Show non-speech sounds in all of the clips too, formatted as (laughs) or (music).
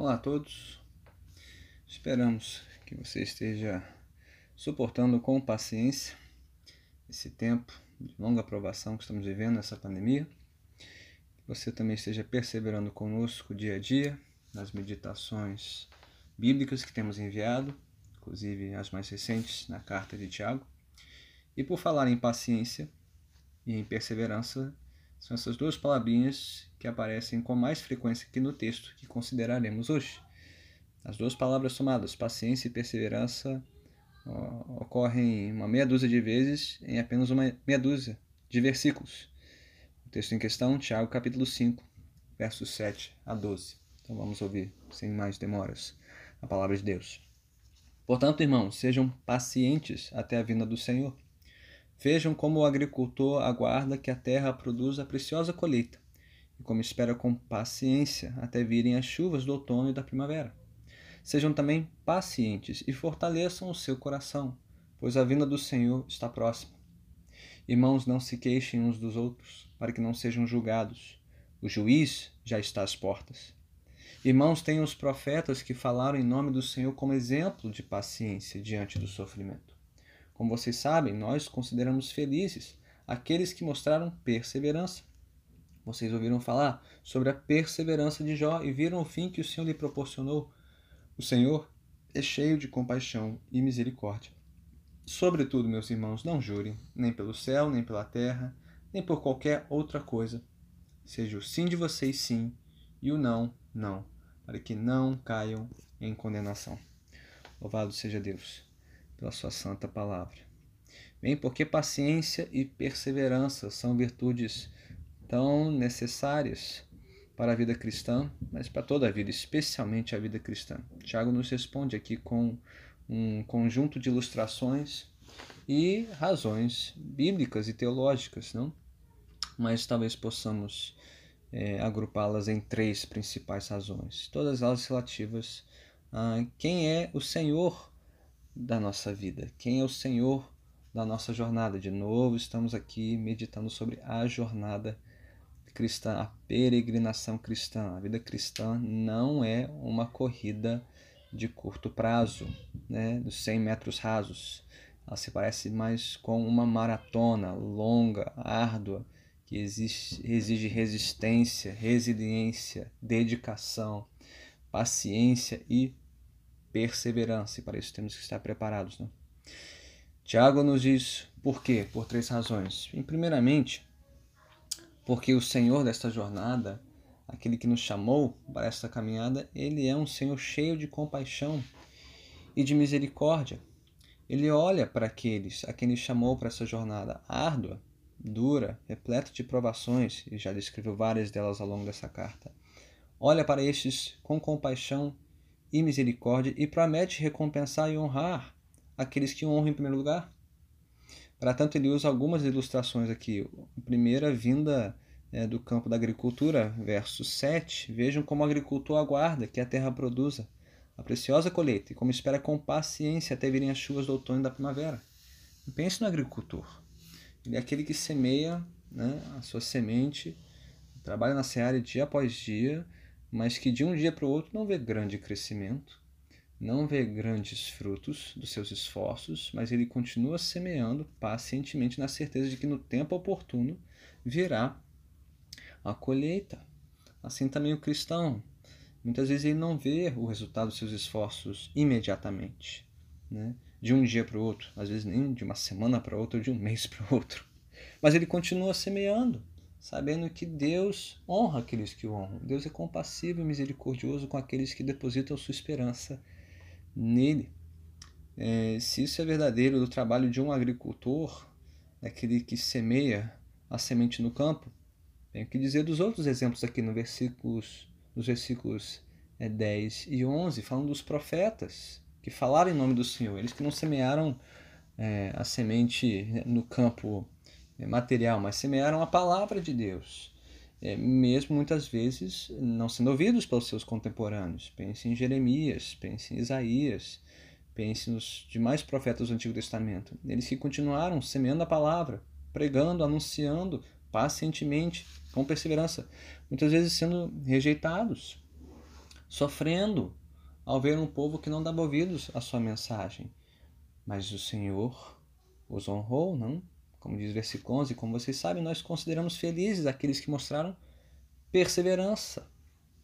Olá a todos. Esperamos que você esteja suportando com paciência esse tempo de longa aprovação que estamos vivendo nessa pandemia. Que você também esteja perseverando conosco dia a dia nas meditações bíblicas que temos enviado, inclusive as mais recentes na carta de Tiago. E por falar em paciência e em perseverança, são essas duas palavrinhas que aparecem com mais frequência aqui no texto que consideraremos hoje. As duas palavras somadas, paciência e perseverança, ocorrem uma meia dúzia de vezes em apenas uma meia dúzia de versículos. O texto em questão, Tiago capítulo 5, versos 7 a 12. Então vamos ouvir, sem mais demoras, a palavra de Deus. Portanto, irmãos, sejam pacientes até a vinda do Senhor. Vejam como o agricultor aguarda que a terra produza a preciosa colheita, e como espera com paciência até virem as chuvas do outono e da primavera. Sejam também pacientes e fortaleçam o seu coração, pois a vinda do Senhor está próxima. Irmãos, não se queixem uns dos outros, para que não sejam julgados. O juiz já está às portas. Irmãos, tenham os profetas que falaram em nome do Senhor como exemplo de paciência diante do sofrimento. Como vocês sabem, nós consideramos felizes aqueles que mostraram perseverança. Vocês ouviram falar sobre a perseverança de Jó e viram o fim que o Senhor lhe proporcionou. O Senhor é cheio de compaixão e misericórdia. Sobretudo, meus irmãos, não jurem, nem pelo céu, nem pela terra, nem por qualquer outra coisa. Seja o sim de vocês sim e o não, não, para que não caiam em condenação. Louvado seja Deus pela sua santa palavra. Bem, porque paciência e perseverança são virtudes tão necessárias para a vida cristã, mas para toda a vida, especialmente a vida cristã. Tiago nos responde aqui com um conjunto de ilustrações e razões bíblicas e teológicas, não? Mas talvez possamos é, agrupá-las em três principais razões, todas elas relativas a quem é o Senhor da nossa vida, quem é o Senhor da nossa jornada. De novo, estamos aqui meditando sobre a jornada cristã, a peregrinação cristã. A vida cristã não é uma corrida de curto prazo, né, dos 100 metros rasos. Ela se parece mais com uma maratona longa, árdua, que exige, resistência, resiliência, dedicação, paciência e perseverança, e para isso temos que estar preparados. Né? Tiago nos diz por quê? Por três razões. E, primeiramente, porque o Senhor desta jornada, aquele que nos chamou para esta caminhada, ele é um Senhor cheio de compaixão e de misericórdia. Ele olha para aqueles a quem ele chamou para essa jornada árdua, dura, repleta de provações, e já descreveu várias delas ao longo dessa carta. Olha para estes com compaixão e misericórdia e promete recompensar e honrar aqueles que honram em primeiro lugar. Para tanto, ele usa algumas ilustrações aqui. A primeira, vinda é, do campo da agricultura, verso 7. Vejam como o agricultor aguarda que a terra produza a preciosa colheita e como espera com paciência até virem as chuvas do outono e da primavera. Pense no agricultor. Ele é aquele que semeia né, a sua semente, trabalha na seara dia após dia, mas que de um dia para o outro não vê grande crescimento, não vê grandes frutos dos seus esforços, mas ele continua semeando pacientemente na certeza de que no tempo oportuno virá a colheita. Assim também o cristão. Muitas vezes ele não vê o resultado dos seus esforços imediatamente, né? de um dia para o outro, às vezes nem de uma semana para outra, ou de um mês para o outro. Mas ele continua semeando, sabendo que Deus honra aqueles que o honram. Deus é compassivo e misericordioso com aqueles que depositam sua esperança nele. É, se isso é verdadeiro do trabalho de um agricultor, aquele que semeia a semente no campo, tenho que dizer dos outros exemplos aqui no versículos, nos versículos é, 10 e 11, falando dos profetas que falaram em nome do Senhor, eles que não semearam é, a semente no campo material, mas semearam a palavra de Deus, é, mesmo muitas vezes não sendo ouvidos pelos seus contemporâneos. Pense em Jeremias, pense em Isaías, pense nos demais profetas do Antigo Testamento. Eles que continuaram semeando a palavra, pregando, anunciando pacientemente, com perseverança, muitas vezes sendo rejeitados sofrendo ao ver um povo que não dava ouvidos à sua mensagem. Mas o Senhor os honrou, não? Como diz o versículo 11, como vocês sabem, nós consideramos felizes aqueles que mostraram perseverança.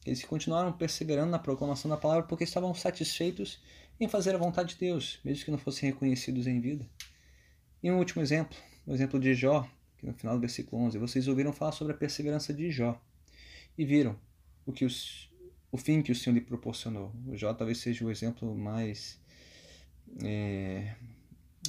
Aqueles que continuaram perseverando na proclamação da palavra porque estavam satisfeitos em fazer a vontade de Deus, mesmo que não fossem reconhecidos em vida. E um último exemplo, o exemplo de Jó, que no final do versículo 11, vocês ouviram falar sobre a perseverança de Jó e viram o que os, o fim que o Senhor lhe proporcionou. O Jó talvez seja o exemplo mais é,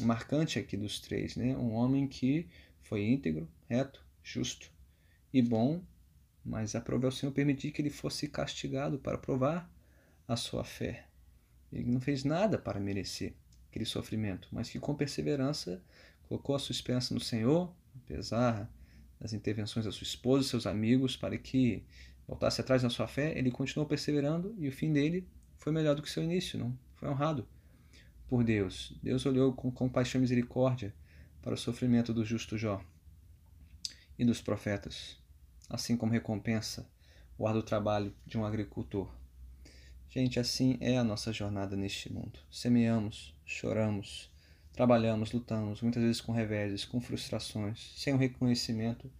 marcante aqui dos três, né? Um homem que foi íntegro, reto, justo e bom, mas aprove ao Senhor permitir que ele fosse castigado para provar a sua fé. Ele não fez nada para merecer aquele sofrimento, mas que com perseverança colocou a sua esperança no Senhor, apesar das intervenções da sua esposa seus amigos para que voltasse atrás na sua fé, ele continuou perseverando e o fim dele foi melhor do que seu início, não? Foi honrado por Deus. Deus olhou com compaixão e misericórdia para o sofrimento do justo Jó e dos profetas, assim como recompensa o árduo trabalho de um agricultor. Gente, assim é a nossa jornada neste mundo. Semeamos, choramos, trabalhamos, lutamos, muitas vezes com reveses, com frustrações, sem o reconhecimento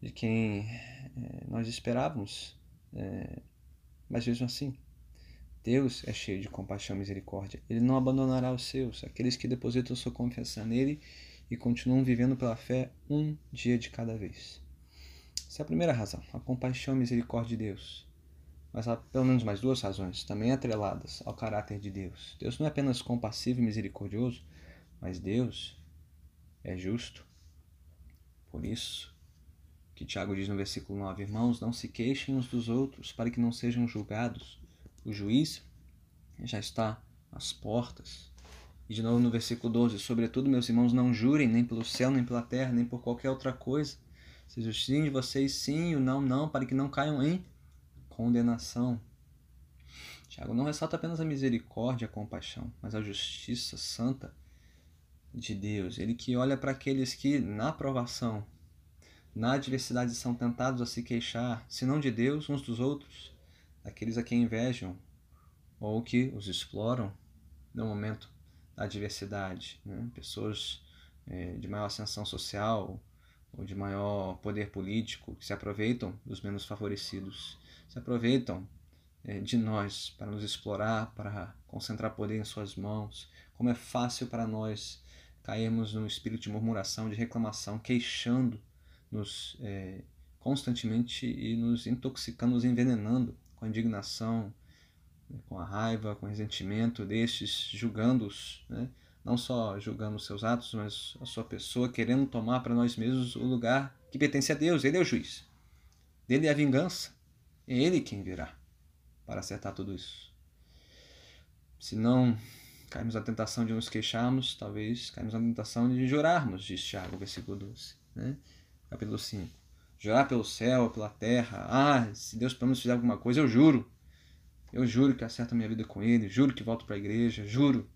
de quem é, nós esperávamos. É, mas mesmo assim, Deus é cheio de compaixão e misericórdia. Ele não abandonará os seus, aqueles que depositam sua confiança nele e continuam vivendo pela fé um dia de cada vez. Essa é a primeira razão, a compaixão e misericórdia de Deus mas há pelo menos mais duas razões, também atreladas ao caráter de Deus. Deus não é apenas compassivo e misericordioso, mas Deus é justo. Por isso, que Tiago diz no versículo 9: Irmãos, não se queixem uns dos outros, para que não sejam julgados. O juiz já está às portas. E de novo no versículo 12: Sobretudo, meus irmãos, não jurem nem pelo céu, nem pela terra, nem por qualquer outra coisa. Seja o sim de vocês sim, o não, não, para que não caiam em condenação. Tiago não ressalta apenas a misericórdia e a compaixão, mas a justiça santa de Deus. Ele que olha para aqueles que, na provação, na adversidade, são tentados a se queixar, se não de Deus, uns dos outros, daqueles a quem invejam ou que os exploram no momento da adversidade. Né? Pessoas é, de maior ascensão social ou de maior poder político que se aproveitam dos menos favorecidos se aproveitam é, de nós para nos explorar, para concentrar poder em suas mãos. Como é fácil para nós cairmos num espírito de murmuração, de reclamação, queixando-nos é, constantemente e nos intoxicando, nos envenenando com a indignação, né, com a raiva, com o ressentimento destes, julgando-os, né? não só julgando os seus atos, mas a sua pessoa, querendo tomar para nós mesmos o lugar que pertence a Deus. Ele é o juiz. Dele é a vingança. É Ele quem virá para acertar tudo isso. Se não caímos na tentação de nos queixarmos, talvez caímos na tentação de jurarmos, diz Tiago, versículo 12, né? capítulo 5. Jurar pelo céu, pela terra. Ah, se Deus pelo menos fizer alguma coisa, eu juro. Eu juro que acerto a minha vida com Ele, juro que volto para a igreja, juro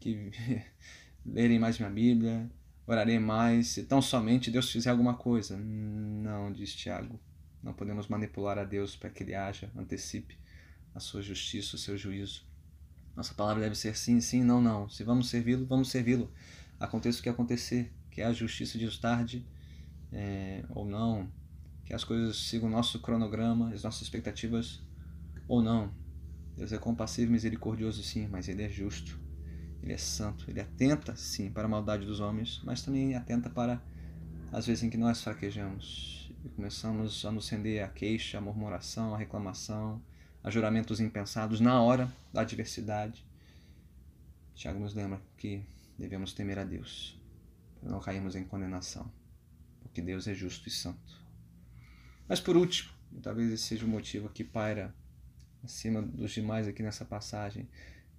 que (laughs) lerei mais minha Bíblia, orarei mais, se tão somente Deus fizer alguma coisa. Não, diz Tiago. Não podemos manipular a Deus para que Ele haja, antecipe a sua justiça, o seu juízo. Nossa palavra deve ser sim, sim, não, não. Se vamos servi-lo, vamos servi-lo. Aconteça o que acontecer, que a justiça de tarde é, ou não, que as coisas sigam o nosso cronograma, as nossas expectativas ou não. Deus é compassivo e misericordioso, sim, mas Ele é justo. Ele é santo. Ele atenta, sim, para a maldade dos homens, mas também atenta para as vezes em que nós fraquejamos e começamos a nos render à queixa, à murmuração, à reclamação, a juramentos impensados na hora da adversidade. Tiago nos lembra que devemos temer a Deus, para não cairmos em condenação, porque Deus é justo e santo. Mas por último, e talvez esse seja o motivo que paira acima dos demais aqui nessa passagem,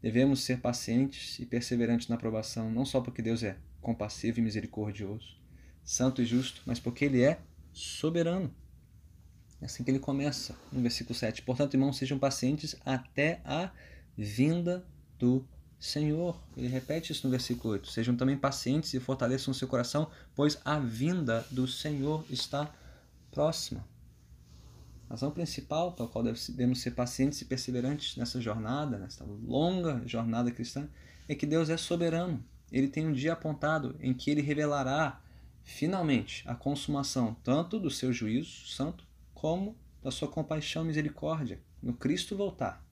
devemos ser pacientes e perseverantes na aprovação, não só porque Deus é compassivo e misericordioso, santo e justo, mas porque Ele é soberano. É assim que ele começa no versículo 7. Portanto, irmãos, sejam pacientes até a vinda do Senhor. Ele repete isso no versículo 8. Sejam também pacientes e fortaleçam seu coração, pois a vinda do Senhor está próxima. A razão principal pela qual devemos ser pacientes e perseverantes nessa jornada, nessa longa jornada cristã, é que Deus é soberano. Ele tem um dia apontado em que ele revelará finalmente a consumação tanto do seu juízo santo como da sua compaixão e misericórdia no Cristo voltar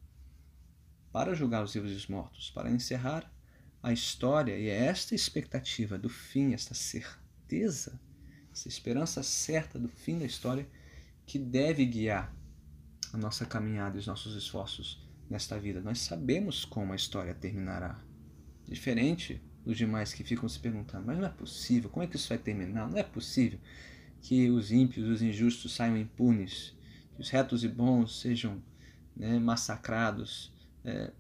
para julgar os vivos e os mortos, para encerrar a história. E é esta expectativa do fim, esta certeza, essa esperança certa do fim da história que deve guiar a nossa caminhada e os nossos esforços nesta vida. Nós sabemos como a história terminará. Diferente dos demais que ficam se perguntando, mas não é possível, como é que isso vai terminar? Não é possível que os ímpios, os injustos saiam impunes, que os retos e bons sejam né, massacrados. É,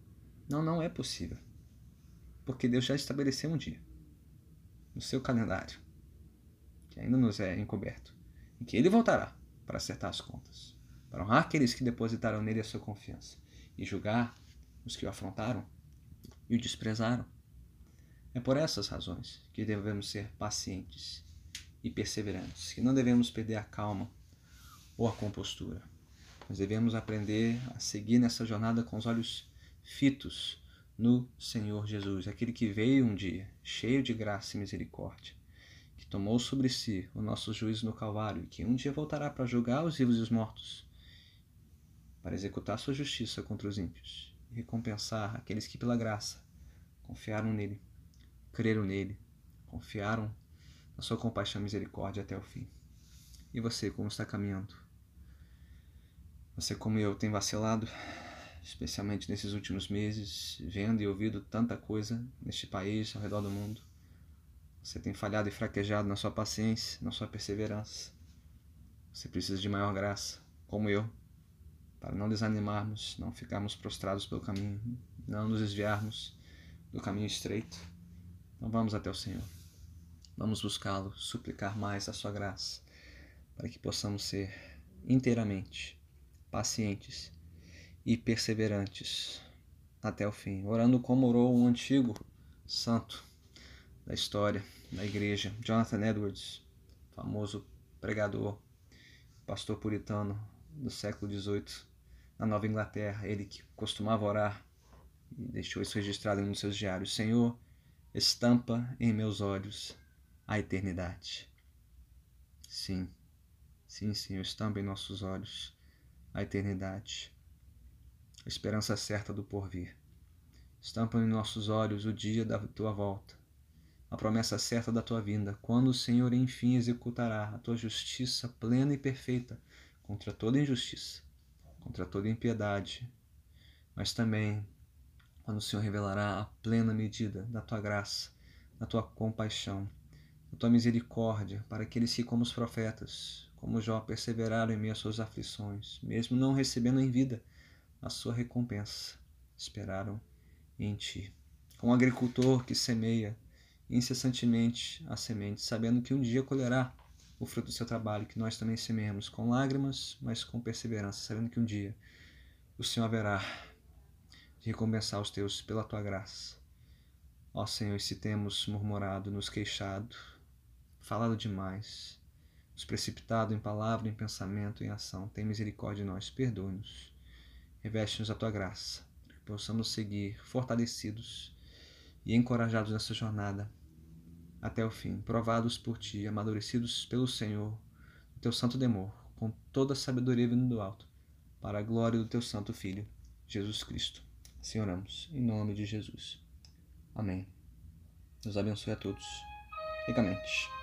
não, não é possível. Porque Deus já estabeleceu um dia no seu calendário, que ainda nos é encoberto, em que Ele voltará para acertar as contas, para honrar aqueles que depositaram nele a sua confiança e julgar os que o afrontaram e o desprezaram. É por essas razões que devemos ser pacientes e perseverantes, que não devemos perder a calma ou a compostura. Nós devemos aprender a seguir nessa jornada com os olhos fitos no Senhor Jesus, aquele que veio um dia, cheio de graça e misericórdia, que tomou sobre si o nosso juízo no Calvário e que um dia voltará para julgar os vivos e os mortos, para executar sua justiça contra os ímpios e recompensar aqueles que, pela graça, confiaram nele, creram nele, confiaram na sua compaixão e misericórdia até o fim. E você, como está caminhando? Você, como eu, tem vacilado? Especialmente nesses últimos meses, vendo e ouvindo tanta coisa neste país, ao redor do mundo. Você tem falhado e fraquejado na sua paciência, na sua perseverança. Você precisa de maior graça, como eu, para não desanimarmos, não ficarmos prostrados pelo caminho, não nos desviarmos do caminho estreito. Então vamos até o Senhor. Vamos buscá-lo, suplicar mais a sua graça, para que possamos ser inteiramente pacientes e perseverantes até o fim, orando como orou um antigo santo da história da igreja, Jonathan Edwards, famoso pregador, pastor puritano do século XVIII na Nova Inglaterra, ele que costumava orar e deixou isso registrado em um dos seus diários: Senhor, estampa em meus olhos a eternidade. Sim, sim, Senhor, estampa em nossos olhos a eternidade a esperança certa do porvir. Estampa em nossos olhos o dia da tua volta, a promessa certa da tua vinda, quando o Senhor enfim executará a tua justiça plena e perfeita contra toda injustiça, contra toda impiedade, mas também quando o Senhor revelará a plena medida da tua graça, da tua compaixão, da tua misericórdia para aqueles que, como os profetas, como Jó, perseveraram em meio às suas aflições, mesmo não recebendo em vida a sua recompensa. Esperaram em ti. Como um agricultor que semeia incessantemente a semente, sabendo que um dia colherá o fruto do seu trabalho, que nós também semeamos com lágrimas, mas com perseverança, sabendo que um dia o Senhor haverá de recompensar os teus pela tua graça. Ó Senhor, se temos murmurado, nos queixado, falado demais, nos precipitado em palavra, em pensamento, em ação, tem misericórdia de nós, perdoe-nos Reveste-nos a tua graça, que possamos seguir fortalecidos e encorajados nessa jornada até o fim, provados por ti, amadurecidos pelo Senhor, teu santo demor, com toda a sabedoria vindo do alto, para a glória do teu santo Filho, Jesus Cristo. Assim oramos, em nome de Jesus. Amém. Deus abençoe a todos ricamente.